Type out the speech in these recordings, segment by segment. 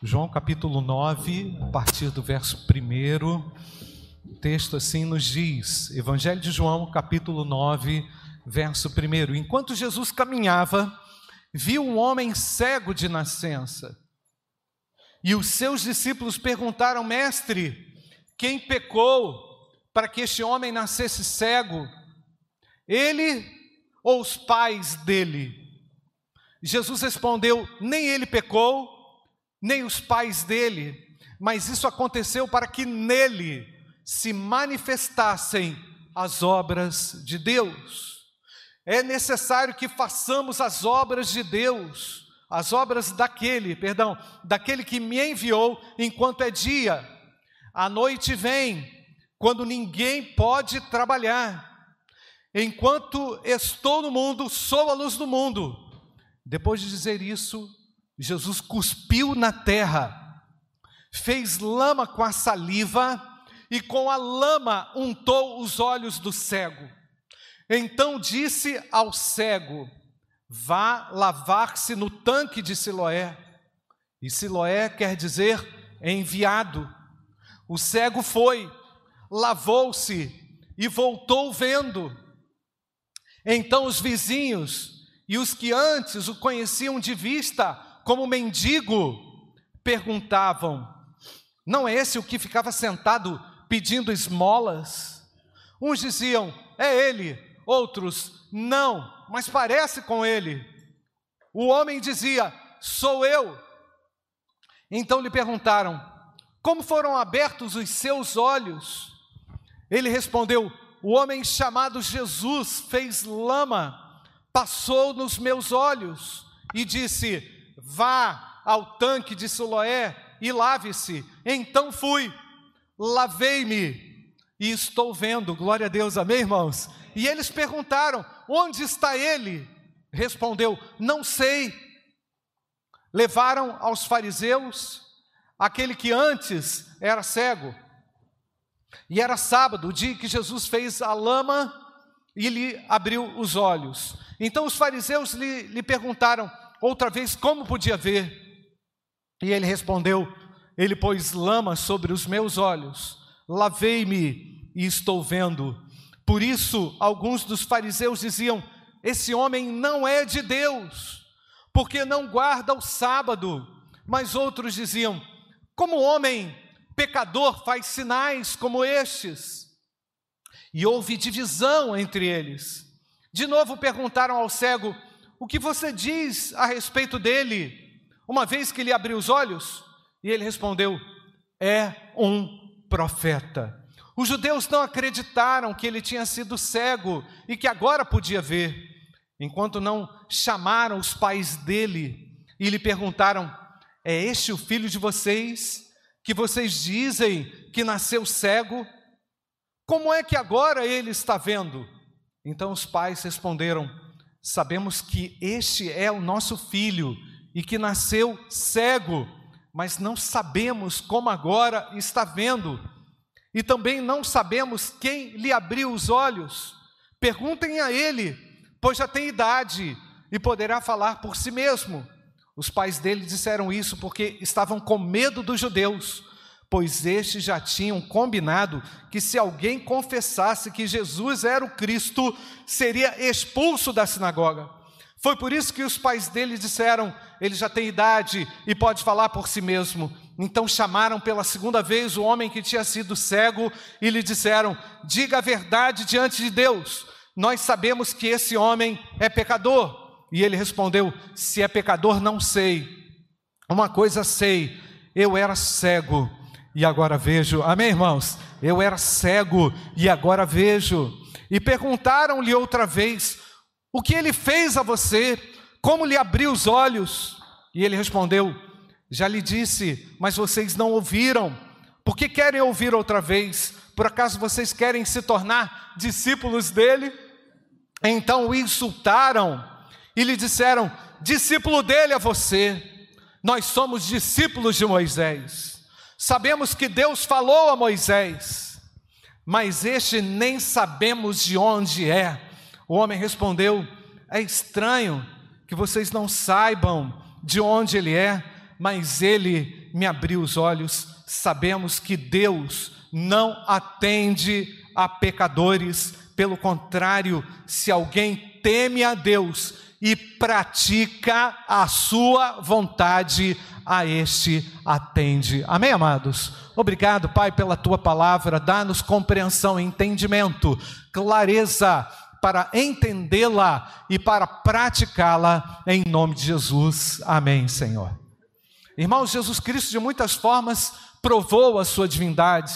João capítulo 9, a partir do verso 1, o texto assim nos diz: Evangelho de João, capítulo 9, verso 1. Enquanto Jesus caminhava, viu um homem cego de nascença. E os seus discípulos perguntaram: Mestre, quem pecou para que este homem nascesse cego? Ele ou os pais dele? Jesus respondeu: Nem ele pecou nem os pais dele, mas isso aconteceu para que nele se manifestassem as obras de Deus. É necessário que façamos as obras de Deus, as obras daquele, perdão, daquele que me enviou enquanto é dia. A noite vem, quando ninguém pode trabalhar. Enquanto estou no mundo, sou a luz do mundo. Depois de dizer isso, Jesus cuspiu na terra, fez lama com a saliva e com a lama untou os olhos do cego. Então disse ao cego: Vá lavar-se no tanque de Siloé. E Siloé quer dizer enviado. O cego foi, lavou-se e voltou vendo. Então os vizinhos e os que antes o conheciam de vista como mendigo, perguntavam: Não é esse o que ficava sentado pedindo esmolas? Uns diziam: É ele, outros: Não, mas parece com ele. O homem dizia: Sou eu. Então lhe perguntaram: Como foram abertos os seus olhos? Ele respondeu: O homem chamado Jesus fez lama, passou nos meus olhos e disse: Vá ao tanque de Siloé e lave-se. Então fui, lavei-me e estou vendo. Glória a Deus, amém, irmãos? E eles perguntaram: Onde está ele? Respondeu: Não sei. Levaram aos fariseus aquele que antes era cego. E era sábado, o dia que Jesus fez a lama e lhe abriu os olhos. Então os fariseus lhe, lhe perguntaram: outra vez como podia ver. E ele respondeu: Ele pôs lama sobre os meus olhos, lavei-me e estou vendo. Por isso, alguns dos fariseus diziam: Esse homem não é de Deus, porque não guarda o sábado. Mas outros diziam: Como homem pecador faz sinais como estes? E houve divisão entre eles. De novo perguntaram ao cego: o que você diz a respeito dele, uma vez que ele abriu os olhos? E ele respondeu: É um profeta. Os judeus não acreditaram que ele tinha sido cego e que agora podia ver, enquanto não chamaram os pais dele e lhe perguntaram: É este o filho de vocês, que vocês dizem que nasceu cego? Como é que agora ele está vendo? Então os pais responderam: sabemos que este é o nosso filho e que nasceu cego, mas não sabemos como agora está vendo. E também não sabemos quem lhe abriu os olhos. Perguntem a ele, pois já tem idade e poderá falar por si mesmo. Os pais dele disseram isso porque estavam com medo dos judeus pois estes já tinham combinado que se alguém confessasse que Jesus era o Cristo, seria expulso da sinagoga. Foi por isso que os pais dele disseram: ele já tem idade e pode falar por si mesmo. Então chamaram pela segunda vez o homem que tinha sido cego e lhe disseram: Diga a verdade diante de Deus. Nós sabemos que esse homem é pecador. E ele respondeu: Se é pecador, não sei. Uma coisa sei: eu era cego e agora vejo. Amém, irmãos? Eu era cego e agora vejo. E perguntaram-lhe outra vez: O que ele fez a você? Como lhe abriu os olhos? E ele respondeu: Já lhe disse, mas vocês não ouviram. Por que querem ouvir outra vez? Por acaso vocês querem se tornar discípulos dele? Então o insultaram e lhe disseram: Discípulo dele é você. Nós somos discípulos de Moisés. Sabemos que Deus falou a Moisés, mas este nem sabemos de onde é. O homem respondeu: É estranho que vocês não saibam de onde ele é, mas ele me abriu os olhos. Sabemos que Deus não atende a pecadores, pelo contrário, se alguém teme a Deus e pratica a sua vontade, a este atende. Amém, amados? Obrigado, Pai, pela tua palavra. Dá-nos compreensão, entendimento, clareza para entendê-la e para praticá-la em nome de Jesus. Amém, Senhor. Irmãos, Jesus Cristo de muitas formas provou a sua divindade.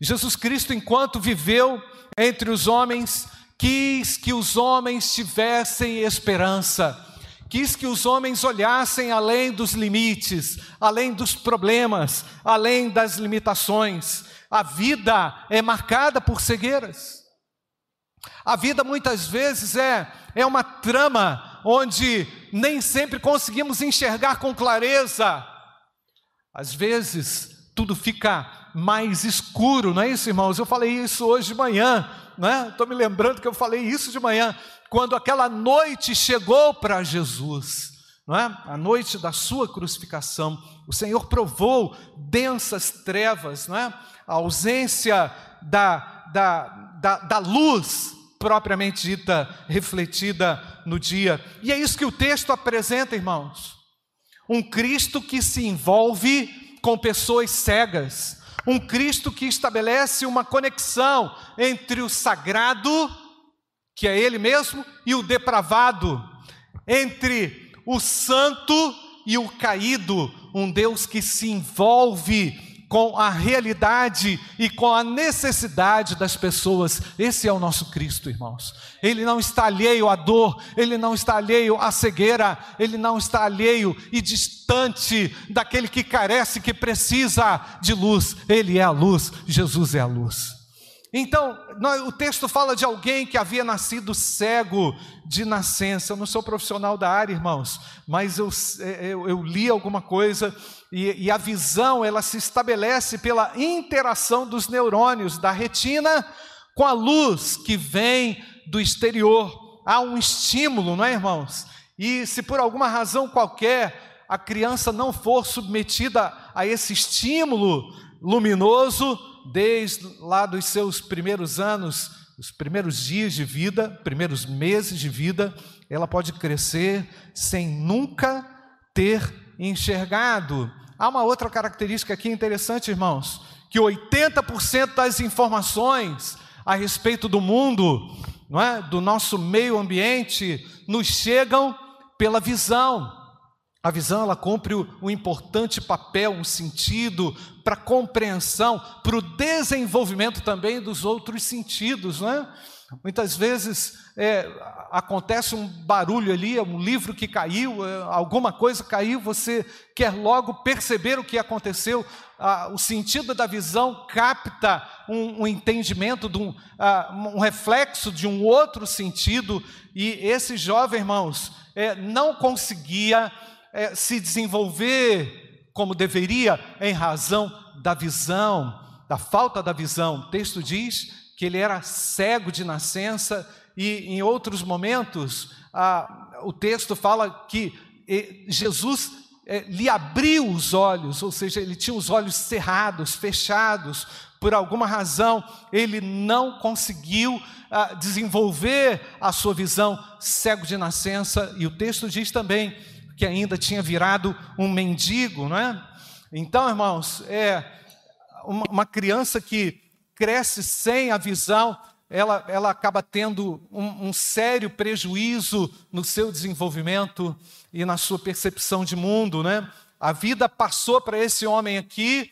Jesus Cristo, enquanto viveu entre os homens, quis que os homens tivessem esperança, quis que os homens olhassem além dos limites, além dos problemas, além das limitações. A vida é marcada por cegueiras. A vida muitas vezes é, é uma trama onde nem sempre conseguimos enxergar com clareza. Às vezes tudo fica mais escuro, não é isso, irmãos? Eu falei isso hoje de manhã, né? Estou me lembrando que eu falei isso de manhã, quando aquela noite chegou para Jesus, não é? A noite da sua crucificação, o Senhor provou densas trevas, não é? A ausência da, da, da, da luz propriamente dita, refletida no dia. E é isso que o texto apresenta, irmãos. Um Cristo que se envolve com pessoas cegas, um Cristo que estabelece uma conexão entre o sagrado, que é Ele mesmo, e o depravado, entre o santo e o caído, um Deus que se envolve com a realidade e com a necessidade das pessoas. Esse é o nosso Cristo, irmãos. Ele não está alheio à dor, ele não está alheio à cegueira, ele não está alheio e distante daquele que carece, que precisa de luz. Ele é a luz, Jesus é a luz. Então, o texto fala de alguém que havia nascido cego de nascença. Eu não sou profissional da área, irmãos, mas eu, é, eu, eu li alguma coisa e, e a visão ela se estabelece pela interação dos neurônios da retina com a luz que vem do exterior. Há um estímulo, não é, irmãos? E se por alguma razão qualquer a criança não for submetida a esse estímulo luminoso, desde lá dos seus primeiros anos, os primeiros dias de vida, primeiros meses de vida, ela pode crescer sem nunca ter enxergado. Há uma outra característica aqui interessante, irmãos, que 80% das informações a respeito do mundo, não é? do nosso meio ambiente, nos chegam pela visão. A visão ela cumpre um importante papel, um sentido para a compreensão, para o desenvolvimento também dos outros sentidos, não é? Muitas vezes é, acontece um barulho ali, um livro que caiu, é, alguma coisa caiu, você quer logo perceber o que aconteceu. Ah, o sentido da visão capta um, um entendimento, um, ah, um, reflexo de um outro sentido, e esse jovem, irmãos, é, não conseguia é, se desenvolver como deveria em razão da visão, da falta da visão. O texto diz que ele era cego de nascença, e em outros momentos o texto fala que Jesus é, lhe abriu os olhos, ou seja, ele tinha os olhos cerrados, fechados, por alguma razão ele não conseguiu ah, desenvolver a sua visão cego de nascença, e o texto diz também que ainda tinha virado um mendigo, não é? Então, irmãos, é uma, criança que cresce sem a visão, ela, ela acaba tendo um, um, sério prejuízo no seu desenvolvimento e na sua percepção de mundo, né? A vida passou para esse homem aqui,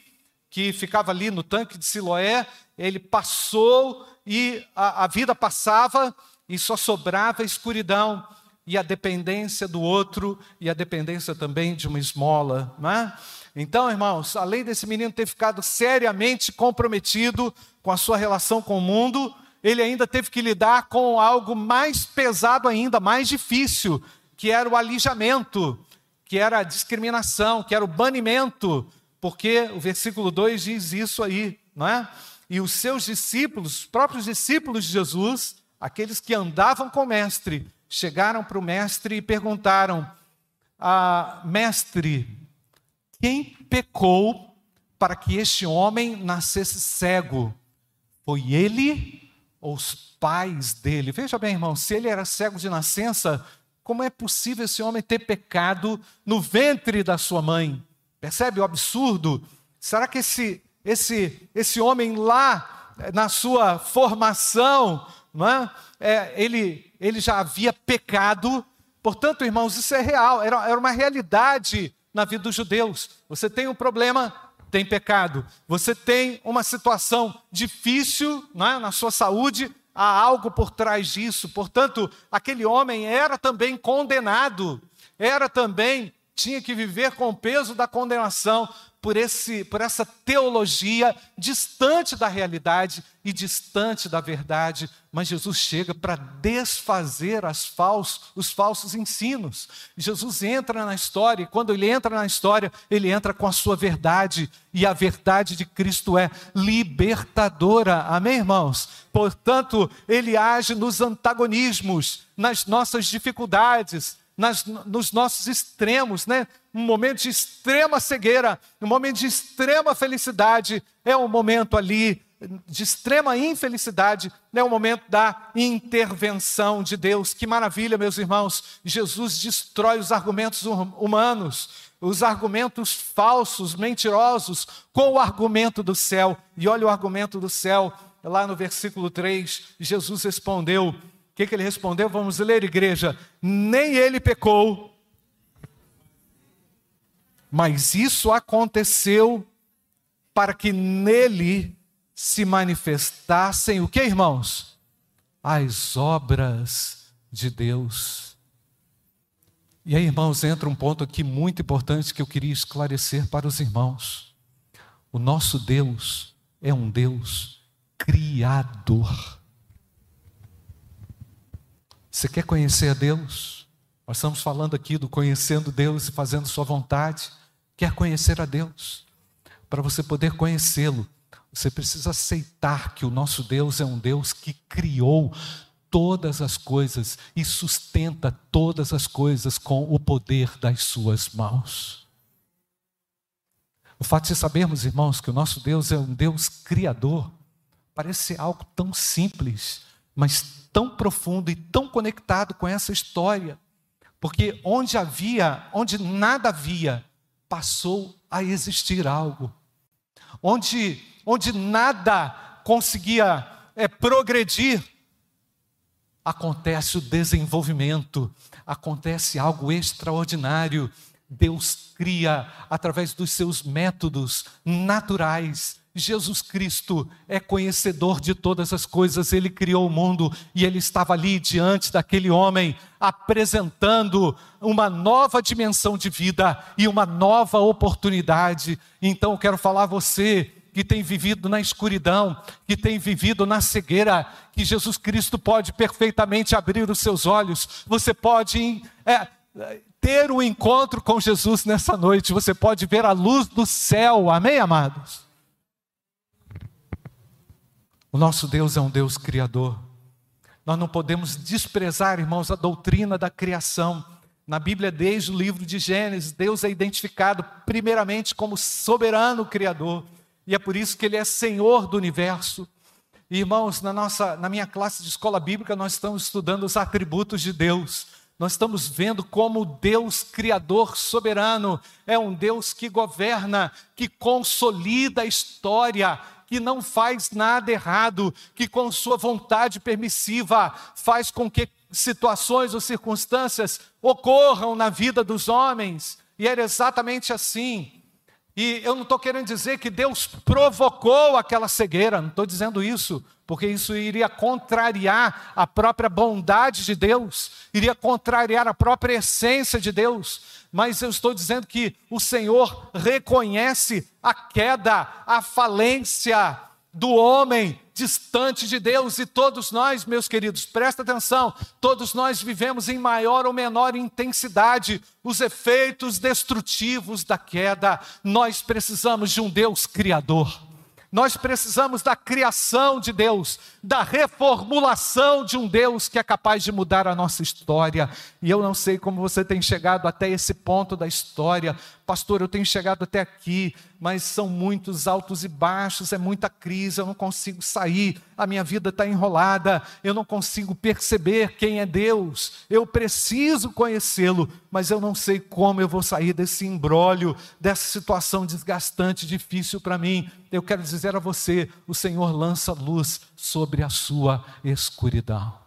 que ficava ali no tanque de Siloé, ele passou e a, a vida passava e só sobrava escuridão e a dependência do outro e a dependência também de uma esmola, não é? Então, irmãos, além desse menino ter ficado seriamente comprometido com a sua relação com o mundo, ele ainda teve que lidar com algo mais pesado ainda, mais difícil, que era o alijamento, que era a discriminação, que era o banimento, porque o versículo 2 diz isso aí, não é? E os seus discípulos, os próprios discípulos de Jesus, aqueles que andavam com o mestre, chegaram para o mestre e perguntaram: ah, Mestre, quem pecou para que este homem nascesse cego? Foi ele ou os pais dele? Veja bem, irmão, se ele era cego de nascença, como é possível esse homem ter pecado no ventre da sua mãe? Percebe o absurdo? Será que esse, esse, esse homem lá, na sua formação, é? É, ele, ele já havia pecado? Portanto, irmãos, isso é real, era, era uma realidade na vida dos judeus. Você tem um problema, tem pecado. Você tem uma situação difícil é? na sua saúde, há algo por trás disso. Portanto, aquele homem era também condenado, era também, tinha que viver com o peso da condenação por, esse, por essa teologia distante da realidade e distante da verdade. Mas Jesus chega para desfazer as falsos, os falsos ensinos. Jesus entra na história, e quando ele entra na história, ele entra com a sua verdade, e a verdade de Cristo é libertadora. Amém, irmãos? Portanto, ele age nos antagonismos, nas nossas dificuldades, nas, nos nossos extremos, né? Um momento de extrema cegueira, um momento de extrema felicidade, é um momento ali de extrema infelicidade, é o momento da intervenção de Deus. Que maravilha, meus irmãos! Jesus destrói os argumentos hum, humanos, os argumentos falsos, mentirosos, com o argumento do céu. E olha o argumento do céu, lá no versículo 3, Jesus respondeu: o que, que ele respondeu? Vamos ler, igreja. Nem ele pecou, mas isso aconteceu para que nele se manifestassem o que, irmãos? As obras de Deus. E aí, irmãos, entra um ponto aqui muito importante que eu queria esclarecer para os irmãos. O nosso Deus é um Deus criador. Você quer conhecer a Deus? Nós estamos falando aqui do conhecendo Deus e fazendo Sua vontade. Quer conhecer a Deus? Para você poder conhecê-lo, você precisa aceitar que o nosso Deus é um Deus que criou todas as coisas e sustenta todas as coisas com o poder das Suas mãos. O fato de sabermos, irmãos, que o nosso Deus é um Deus criador, parece algo tão simples, mas tão profundo e tão conectado com essa história, porque onde havia, onde nada havia, passou a existir algo. Onde, onde nada conseguia é, progredir, acontece o desenvolvimento, acontece algo extraordinário. Deus cria através dos seus métodos naturais Jesus Cristo é conhecedor de todas as coisas, ele criou o mundo e ele estava ali diante daquele homem, apresentando uma nova dimensão de vida e uma nova oportunidade. Então, eu quero falar a você que tem vivido na escuridão, que tem vivido na cegueira, que Jesus Cristo pode perfeitamente abrir os seus olhos, você pode é, ter um encontro com Jesus nessa noite, você pode ver a luz do céu, amém, amados? O nosso Deus é um Deus criador. Nós não podemos desprezar, irmãos, a doutrina da criação. Na Bíblia, desde o livro de Gênesis, Deus é identificado primeiramente como soberano criador. E é por isso que ele é Senhor do universo. irmãos, na nossa na minha classe de escola bíblica, nós estamos estudando os atributos de Deus. Nós estamos vendo como Deus criador soberano é um Deus que governa, que consolida a história, que não faz nada errado, que com sua vontade permissiva faz com que situações ou circunstâncias ocorram na vida dos homens. E era exatamente assim. E eu não estou querendo dizer que Deus provocou aquela cegueira, não estou dizendo isso, porque isso iria contrariar a própria bondade de Deus, iria contrariar a própria essência de Deus. Mas eu estou dizendo que o Senhor reconhece a queda, a falência do homem distante de Deus e todos nós, meus queridos, presta atenção, todos nós vivemos em maior ou menor intensidade os efeitos destrutivos da queda. Nós precisamos de um Deus criador. Nós precisamos da criação de Deus, da reformulação de um Deus que é capaz de mudar a nossa história. E eu não sei como você tem chegado até esse ponto da história, pastor. Eu tenho chegado até aqui, mas são muitos altos e baixos, é muita crise, eu não consigo sair, a minha vida está enrolada, eu não consigo perceber quem é Deus. Eu preciso conhecê-lo, mas eu não sei como eu vou sair desse embrólio, dessa situação desgastante, difícil para mim. Eu quero dizer a você: o Senhor lança luz sobre a sua escuridão.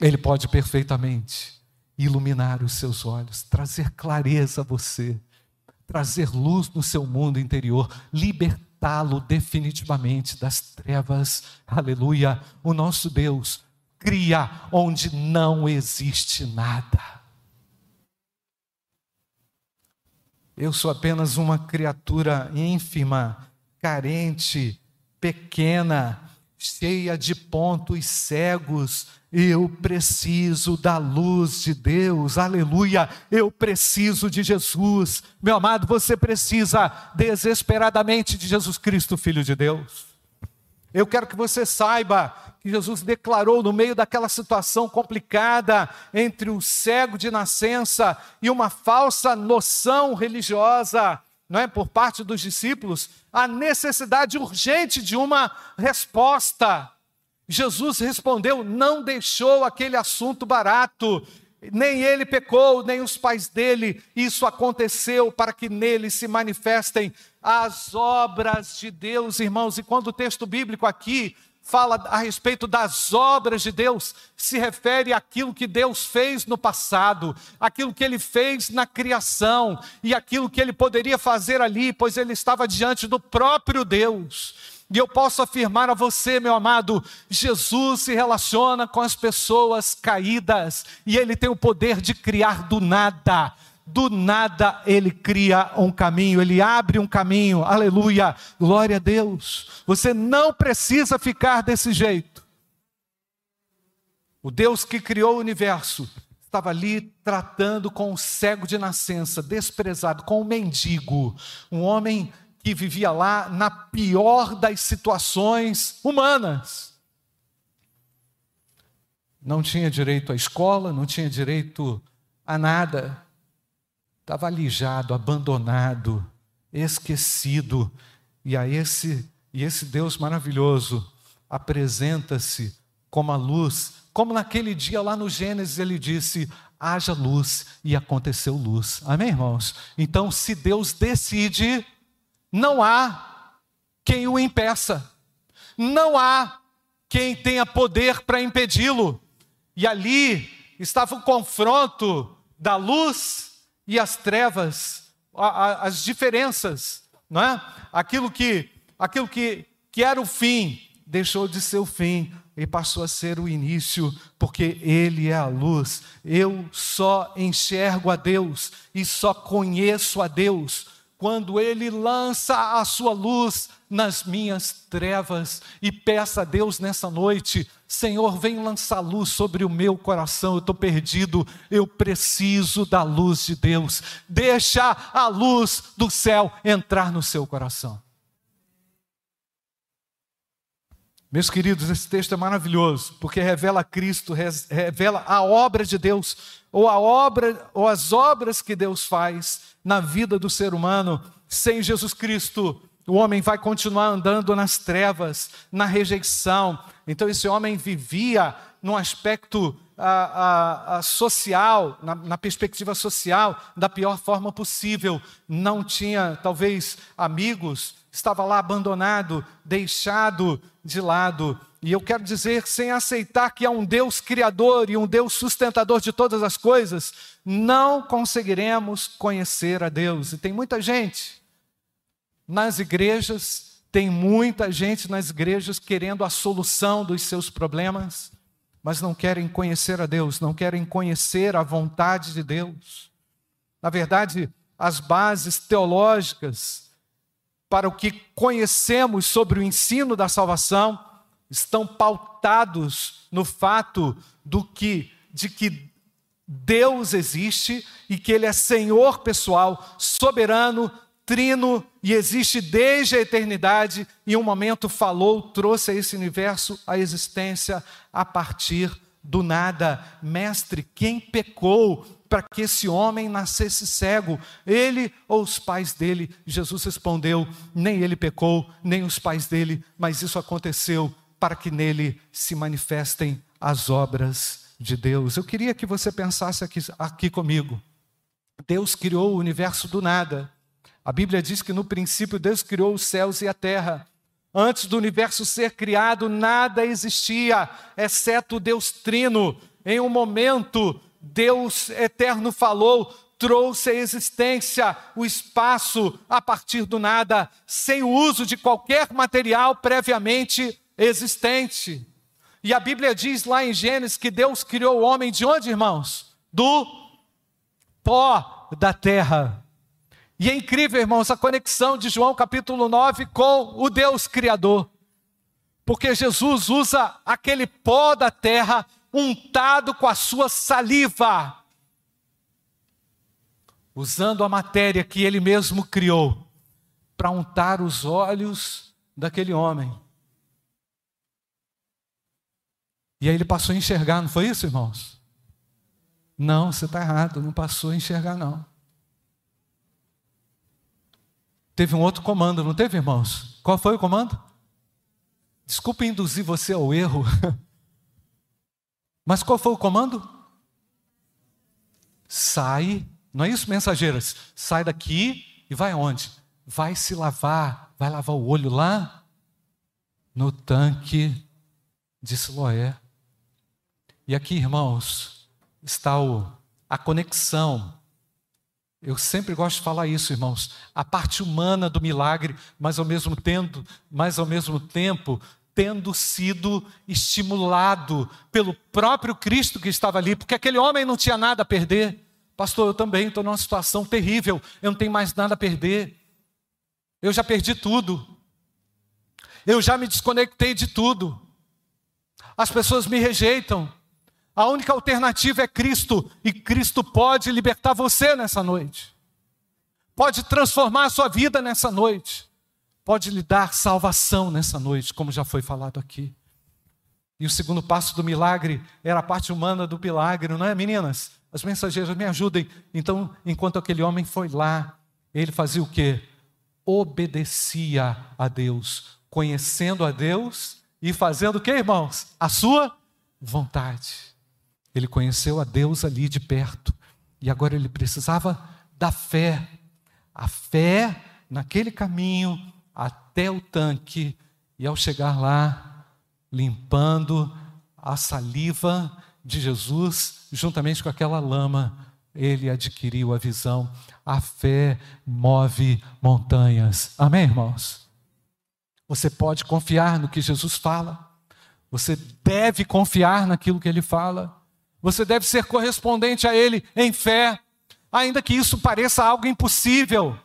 Ele pode perfeitamente iluminar os seus olhos, trazer clareza a você, trazer luz no seu mundo interior, libertá-lo definitivamente das trevas. Aleluia! O nosso Deus cria onde não existe nada. Eu sou apenas uma criatura ínfima, carente, pequena, cheia de pontos cegos. Eu preciso da luz de Deus, aleluia. Eu preciso de Jesus. Meu amado, você precisa desesperadamente de Jesus Cristo, Filho de Deus. Eu quero que você saiba que Jesus declarou no meio daquela situação complicada entre o cego de nascença e uma falsa noção religiosa, não é, por parte dos discípulos, a necessidade urgente de uma resposta. Jesus respondeu, não deixou aquele assunto barato, nem ele pecou, nem os pais dele. Isso aconteceu para que nele se manifestem as obras de Deus, irmãos. E quando o texto bíblico aqui fala a respeito das obras de Deus, se refere àquilo que Deus fez no passado, aquilo que ele fez na criação e aquilo que ele poderia fazer ali, pois ele estava diante do próprio Deus. E eu posso afirmar a você, meu amado, Jesus se relaciona com as pessoas caídas e ele tem o poder de criar do nada do nada ele cria um caminho, ele abre um caminho, aleluia, glória a Deus. Você não precisa ficar desse jeito. O Deus que criou o universo estava ali tratando com o cego de nascença, desprezado, com o mendigo, um homem que vivia lá na pior das situações humanas. Não tinha direito à escola, não tinha direito a nada estava alijado, abandonado, esquecido. E a esse e esse Deus maravilhoso apresenta-se como a luz, como naquele dia lá no Gênesis ele disse: haja luz e aconteceu luz. Amém, irmãos? Então, se Deus decide, não há quem o impeça, não há quem tenha poder para impedi-lo. E ali estava o confronto da luz e as trevas, as diferenças, não é? Aquilo que, aquilo que, que era o fim, deixou de ser o fim e passou a ser o início, porque Ele é a luz. Eu só enxergo a Deus e só conheço a Deus quando Ele lança a sua luz nas minhas trevas. E peça a Deus nessa noite: Senhor, vem lançar luz sobre o meu coração. Eu estou perdido, eu preciso da luz de Deus. Deixa a luz do céu entrar no seu coração. Meus queridos, esse texto é maravilhoso, porque revela Cristo, revela a obra de Deus, ou a obra, ou as obras que Deus faz na vida do ser humano. Sem Jesus Cristo, o homem vai continuar andando nas trevas, na rejeição. Então, esse homem vivia num aspecto a, a, a social, na, na, perspectiva social, da pior forma possível. Não tinha, talvez, amigos, estava lá abandonado, deixado de lado. E eu quero dizer, sem aceitar que há um Deus criador e um Deus sustentador de todas as coisas, não conseguiremos conhecer a Deus. E tem muita gente nas igrejas, tem muita gente nas igrejas querendo a solução dos seus problemas, mas não querem conhecer a Deus, não querem conhecer a vontade de Deus. Na verdade, as bases teológicas para o que conhecemos sobre o ensino da salvação estão pautados no fato do que de que Deus existe e que ele é Senhor pessoal, soberano, trino e existe desde a eternidade, e um momento falou, trouxe a esse universo a existência a partir do nada. Mestre, quem pecou para que esse homem nascesse cego? Ele ou os pais dele? Jesus respondeu: nem ele pecou, nem os pais dele, mas isso aconteceu para que nele se manifestem as obras de Deus. Eu queria que você pensasse aqui, aqui comigo. Deus criou o universo do nada. A Bíblia diz que no princípio Deus criou os céus e a terra. Antes do universo ser criado, nada existia, exceto Deus Trino. Em um momento, Deus eterno falou, trouxe à existência o espaço a partir do nada, sem o uso de qualquer material previamente existente. E a Bíblia diz lá em Gênesis que Deus criou o homem de onde, irmãos? Do pó da terra. E é incrível, irmãos, a conexão de João capítulo 9 com o Deus Criador. Porque Jesus usa aquele pó da terra untado com a sua saliva, usando a matéria que ele mesmo criou, para untar os olhos daquele homem. E aí ele passou a enxergar, não foi isso, irmãos? Não, você está errado, não passou a enxergar, não. Teve um outro comando, não teve, irmãos? Qual foi o comando? Desculpe induzir você ao erro. Mas qual foi o comando? Sai, não é isso, mensageiras? Sai daqui e vai aonde? Vai se lavar, vai lavar o olho lá no tanque de Siloé. E aqui, irmãos, está o, a conexão eu sempre gosto de falar isso, irmãos. A parte humana do milagre, mas ao mesmo tempo, mas ao mesmo tempo, tendo sido estimulado pelo próprio Cristo que estava ali, porque aquele homem não tinha nada a perder. Pastor, eu também estou numa situação terrível, eu não tenho mais nada a perder. Eu já perdi tudo. Eu já me desconectei de tudo. As pessoas me rejeitam. A única alternativa é Cristo, e Cristo pode libertar você nessa noite, pode transformar a sua vida nessa noite, pode lhe dar salvação nessa noite, como já foi falado aqui. E o segundo passo do milagre era a parte humana do milagre, não é, meninas? As mensageiras me ajudem. Então, enquanto aquele homem foi lá, ele fazia o quê? Obedecia a Deus, conhecendo a Deus e fazendo o quê, irmãos? A sua vontade. Ele conheceu a Deus ali de perto e agora ele precisava da fé. A fé naquele caminho até o tanque e ao chegar lá, limpando a saliva de Jesus, juntamente com aquela lama, ele adquiriu a visão. A fé move montanhas. Amém, irmãos? Você pode confiar no que Jesus fala. Você deve confiar naquilo que ele fala. Você deve ser correspondente a Ele em fé, ainda que isso pareça algo impossível.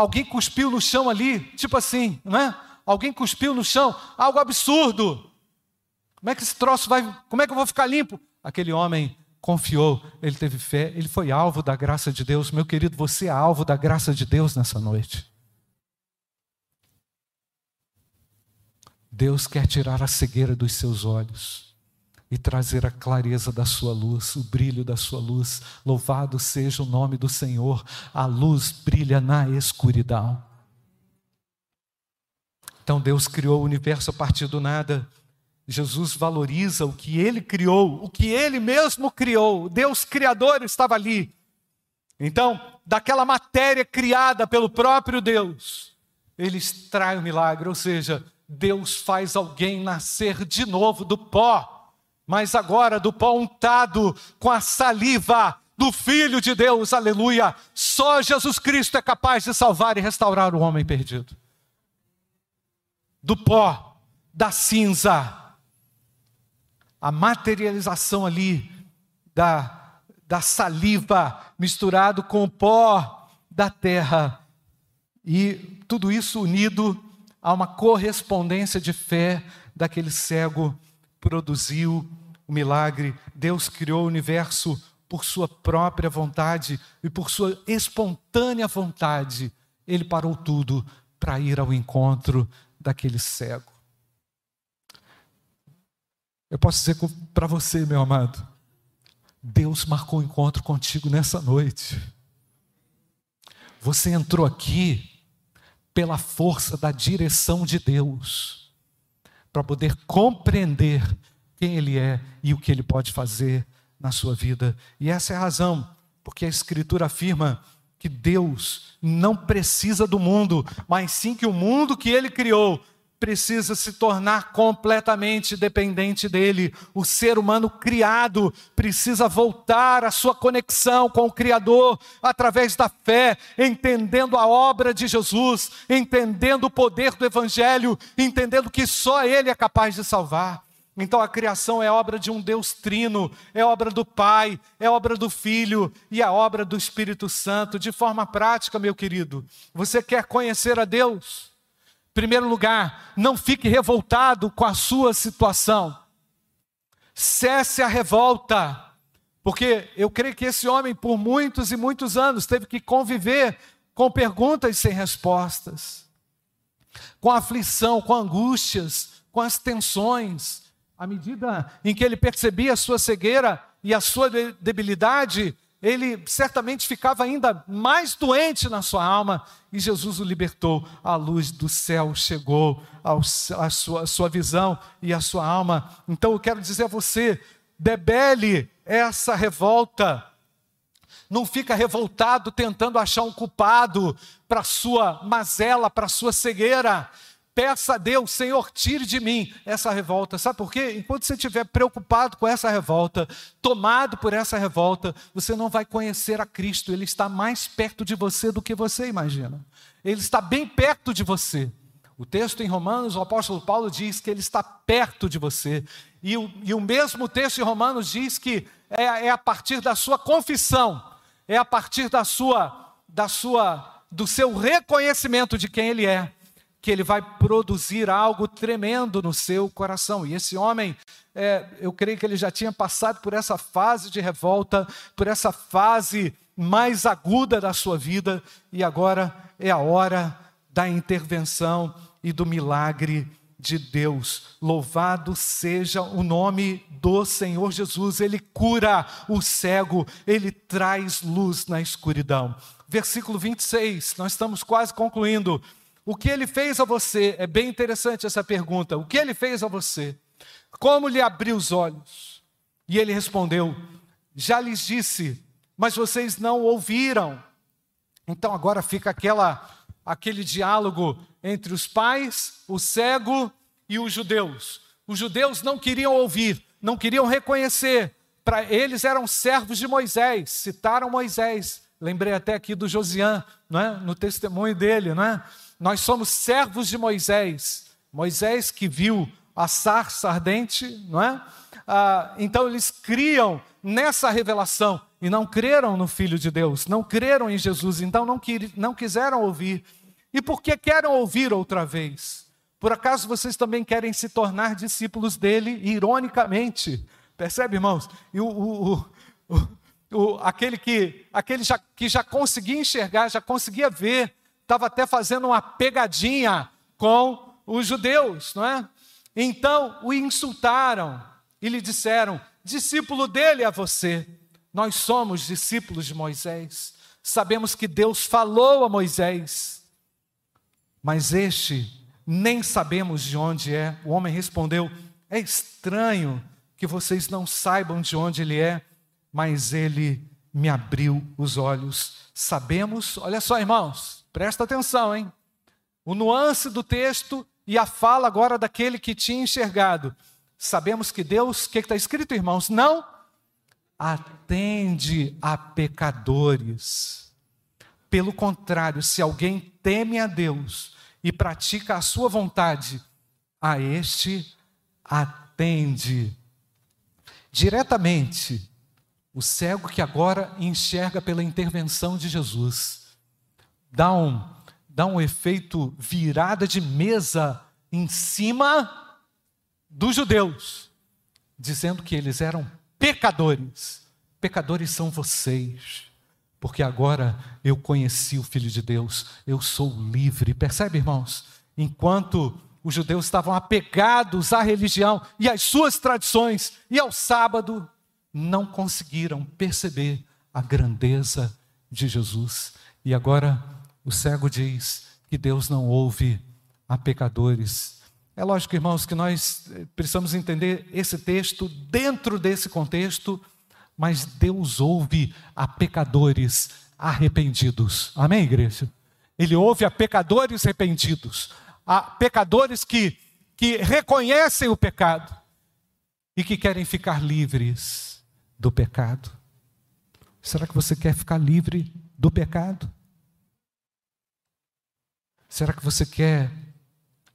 Alguém cuspiu no chão ali, tipo assim, não é? Alguém cuspiu no chão, algo absurdo. Como é que esse troço vai, como é que eu vou ficar limpo? Aquele homem confiou, ele teve fé, ele foi alvo da graça de Deus. Meu querido, você é alvo da graça de Deus nessa noite. Deus quer tirar a cegueira dos seus olhos e trazer a clareza da sua luz, o brilho da sua luz. Louvado seja o nome do Senhor. A luz brilha na escuridão. Então Deus criou o universo a partir do nada. Jesus valoriza o que ele criou, o que ele mesmo criou. Deus criador estava ali. Então, daquela matéria criada pelo próprio Deus, ele extrai o milagre, ou seja, Deus faz alguém nascer de novo do pó mas agora do pão untado com a saliva do Filho de Deus, aleluia. Só Jesus Cristo é capaz de salvar e restaurar o homem perdido. Do pó, da cinza, a materialização ali da, da saliva misturado com o pó da terra. E tudo isso unido a uma correspondência de fé daquele cego produziu o milagre. Deus criou o universo por sua própria vontade e por sua espontânea vontade, ele parou tudo para ir ao encontro daquele cego. Eu posso dizer para você, meu amado, Deus marcou um encontro contigo nessa noite. Você entrou aqui pela força da direção de Deus, para poder compreender quem Ele é e o que Ele pode fazer na sua vida. E essa é a razão, porque a Escritura afirma que Deus não precisa do mundo, mas sim que o mundo que Ele criou precisa se tornar completamente dependente dele. O ser humano criado precisa voltar à sua conexão com o Criador através da fé, entendendo a obra de Jesus, entendendo o poder do Evangelho, entendendo que só Ele é capaz de salvar. Então a criação é obra de um Deus trino, é obra do Pai, é obra do Filho e a obra do Espírito Santo. De forma prática, meu querido, você quer conhecer a Deus? Primeiro lugar, não fique revoltado com a sua situação. Cesse a revolta. Porque eu creio que esse homem, por muitos e muitos anos, teve que conviver com perguntas sem respostas, com aflição, com angústias, com as tensões. À medida em que ele percebia a sua cegueira e a sua debilidade, ele certamente ficava ainda mais doente na sua alma e Jesus o libertou. A luz do céu chegou à sua, sua visão e à sua alma. Então eu quero dizer a você: debele essa revolta. Não fica revoltado tentando achar um culpado para sua mazela, para sua cegueira. Peça a Deus, Senhor, tire de mim essa revolta. Sabe por quê? Enquanto você estiver preocupado com essa revolta, tomado por essa revolta, você não vai conhecer a Cristo. Ele está mais perto de você do que você imagina. Ele está bem perto de você. O texto em Romanos, o apóstolo Paulo diz que ele está perto de você. E o, e o mesmo texto em Romanos diz que é, é a partir da sua confissão, é a partir da sua, da sua, do seu reconhecimento de quem ele é que ele vai produzir algo tremendo no seu coração. E esse homem, é, eu creio que ele já tinha passado por essa fase de revolta, por essa fase mais aguda da sua vida, e agora é a hora da intervenção e do milagre de Deus. Louvado seja o nome do Senhor Jesus. Ele cura o cego, ele traz luz na escuridão. Versículo 26, nós estamos quase concluindo. O que ele fez a você? É bem interessante essa pergunta. O que ele fez a você? Como lhe abriu os olhos? E ele respondeu: Já lhes disse, mas vocês não ouviram. Então agora fica aquela aquele diálogo entre os pais, o cego e os judeus. Os judeus não queriam ouvir, não queriam reconhecer. Para eles eram servos de Moisés, citaram Moisés. Lembrei até aqui do Josian, não é? no testemunho dele, não é? Nós somos servos de Moisés. Moisés que viu a sarça ardente, não é? Ah, então eles criam nessa revelação e não creram no Filho de Deus, não creram em Jesus, então não, não quiseram ouvir. E por que querem ouvir outra vez? Por acaso vocês também querem se tornar discípulos dele, ironicamente? Percebe, irmãos? E o, o, o, o aquele que, aquele já, que já conseguia enxergar, já conseguia ver estava até fazendo uma pegadinha com os judeus, não é? Então o insultaram e lhe disseram: discípulo dele é você. Nós somos discípulos de Moisés. Sabemos que Deus falou a Moisés, mas este nem sabemos de onde é. O homem respondeu: É estranho que vocês não saibam de onde ele é, mas ele me abriu os olhos. Sabemos, olha só, irmãos, Presta atenção, hein? O nuance do texto e a fala agora daquele que tinha enxergado. Sabemos que Deus, o que está escrito, irmãos? Não atende a pecadores. Pelo contrário, se alguém teme a Deus e pratica a sua vontade, a este atende. Diretamente, o cego que agora enxerga pela intervenção de Jesus dá um, dá um efeito virada de mesa em cima dos judeus, dizendo que eles eram pecadores, Pecadores são vocês, porque agora eu conheci o Filho de Deus, eu sou livre. Percebe, irmãos? Enquanto os judeus estavam apegados à religião e às suas tradições e ao sábado, não conseguiram perceber a grandeza de Jesus. E agora o cego diz que Deus não ouve a pecadores. É lógico, irmãos, que nós eh, precisamos entender esse texto dentro desse contexto, mas Deus ouve a pecadores arrependidos. Amém, igreja? Ele ouve a pecadores arrependidos, a pecadores que, que reconhecem o pecado e que querem ficar livres do pecado. Será que você quer ficar livre do pecado? Será que você quer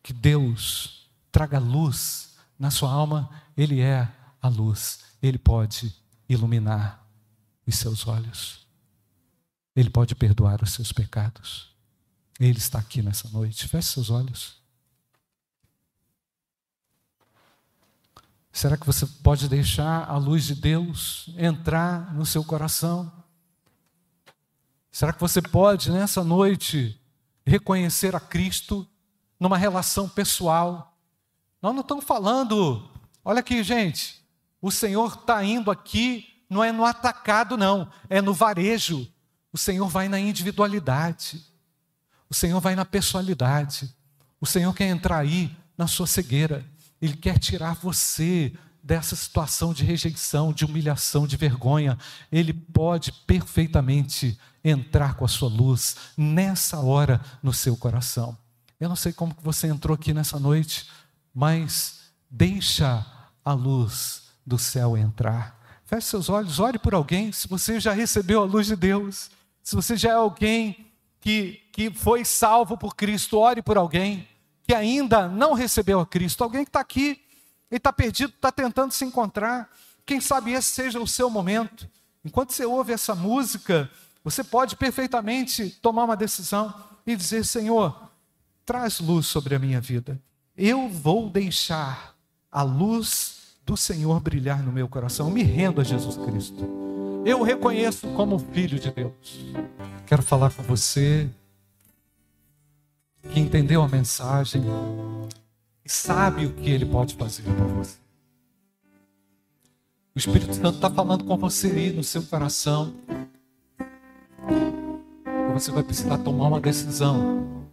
que Deus traga luz na sua alma? Ele é a luz, ele pode iluminar os seus olhos, ele pode perdoar os seus pecados. Ele está aqui nessa noite. Feche seus olhos. Será que você pode deixar a luz de Deus entrar no seu coração? Será que você pode, nessa noite, reconhecer a Cristo numa relação pessoal? Nós não estamos falando, olha aqui, gente, o Senhor está indo aqui, não é no atacado, não, é no varejo. O Senhor vai na individualidade, o Senhor vai na pessoalidade, o Senhor quer entrar aí na sua cegueira. Ele quer tirar você dessa situação de rejeição, de humilhação, de vergonha. Ele pode perfeitamente entrar com a sua luz nessa hora no seu coração. Eu não sei como que você entrou aqui nessa noite, mas deixa a luz do céu entrar. Feche seus olhos, ore por alguém. Se você já recebeu a luz de Deus, se você já é alguém que, que foi salvo por Cristo, ore por alguém que ainda não recebeu a Cristo, alguém que está aqui, ele está perdido, está tentando se encontrar. Quem sabe esse seja o seu momento. Enquanto você ouve essa música, você pode perfeitamente tomar uma decisão e dizer: Senhor, traz luz sobre a minha vida. Eu vou deixar a luz do Senhor brilhar no meu coração. me rendo a Jesus Cristo. Eu o reconheço como filho de Deus. Quero falar com você que entendeu a mensagem e sabe o que ele pode fazer por você. O Espírito Santo está falando com você aí no seu coração. Você vai precisar tomar uma decisão.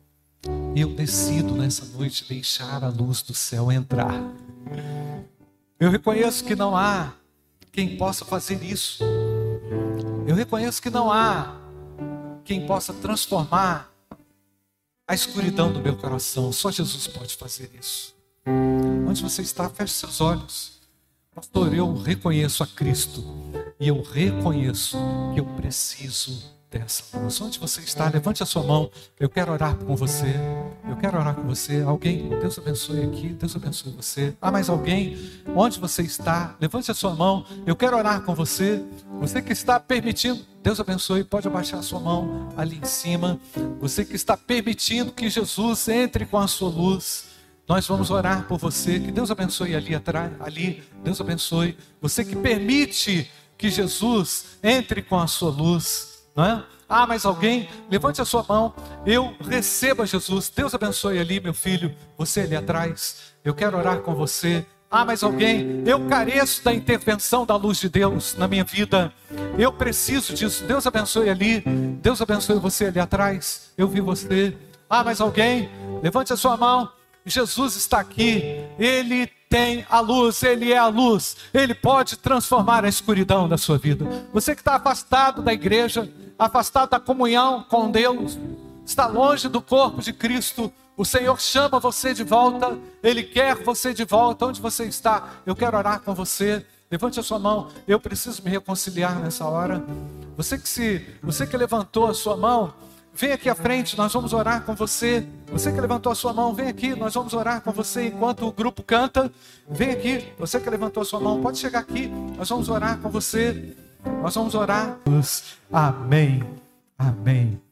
Eu decido nessa noite deixar a luz do céu entrar. Eu reconheço que não há quem possa fazer isso. Eu reconheço que não há quem possa transformar a escuridão do meu coração. Só Jesus pode fazer isso. Onde você está, feche seus olhos. Pastor, eu reconheço a Cristo e eu reconheço que eu preciso dessa luz. Onde você está, levante a sua mão. Eu quero orar com você. Eu quero orar com você. Alguém, Deus abençoe aqui. Deus abençoe você. Há mais alguém? Onde você está? Levante a sua mão. Eu quero orar com você. Você que está permitindo, Deus abençoe. Pode abaixar a sua mão ali em cima. Você que está permitindo que Jesus entre com a sua luz. Nós vamos orar por você. Que Deus abençoe ali atrás, ali. Deus abençoe. Você que permite que Jesus entre com a sua luz. Não é? Ah, mas alguém, levante a sua mão. Eu receba Jesus. Deus abençoe ali, meu filho. Você ali atrás. Eu quero orar com você. Ah, mas alguém, eu careço da intervenção da luz de Deus na minha vida. Eu preciso disso. Deus abençoe ali. Deus abençoe você ali atrás. Eu vi você. Ah, mas alguém, levante a sua mão. Jesus está aqui. Ele tem a luz, Ele é a luz, Ele pode transformar a escuridão da sua vida. Você que está afastado da igreja, afastado da comunhão com Deus, está longe do corpo de Cristo, o Senhor chama você de volta, Ele quer você de volta. Onde você está? Eu quero orar com você. Levante a sua mão. Eu preciso me reconciliar nessa hora. Você que se, você que levantou a sua mão, Vem aqui à frente, nós vamos orar com você. Você que levantou a sua mão, vem aqui, nós vamos orar com você enquanto o grupo canta. Vem aqui, você que levantou a sua mão, pode chegar aqui, nós vamos orar com você. Nós vamos orar. Amém. Amém.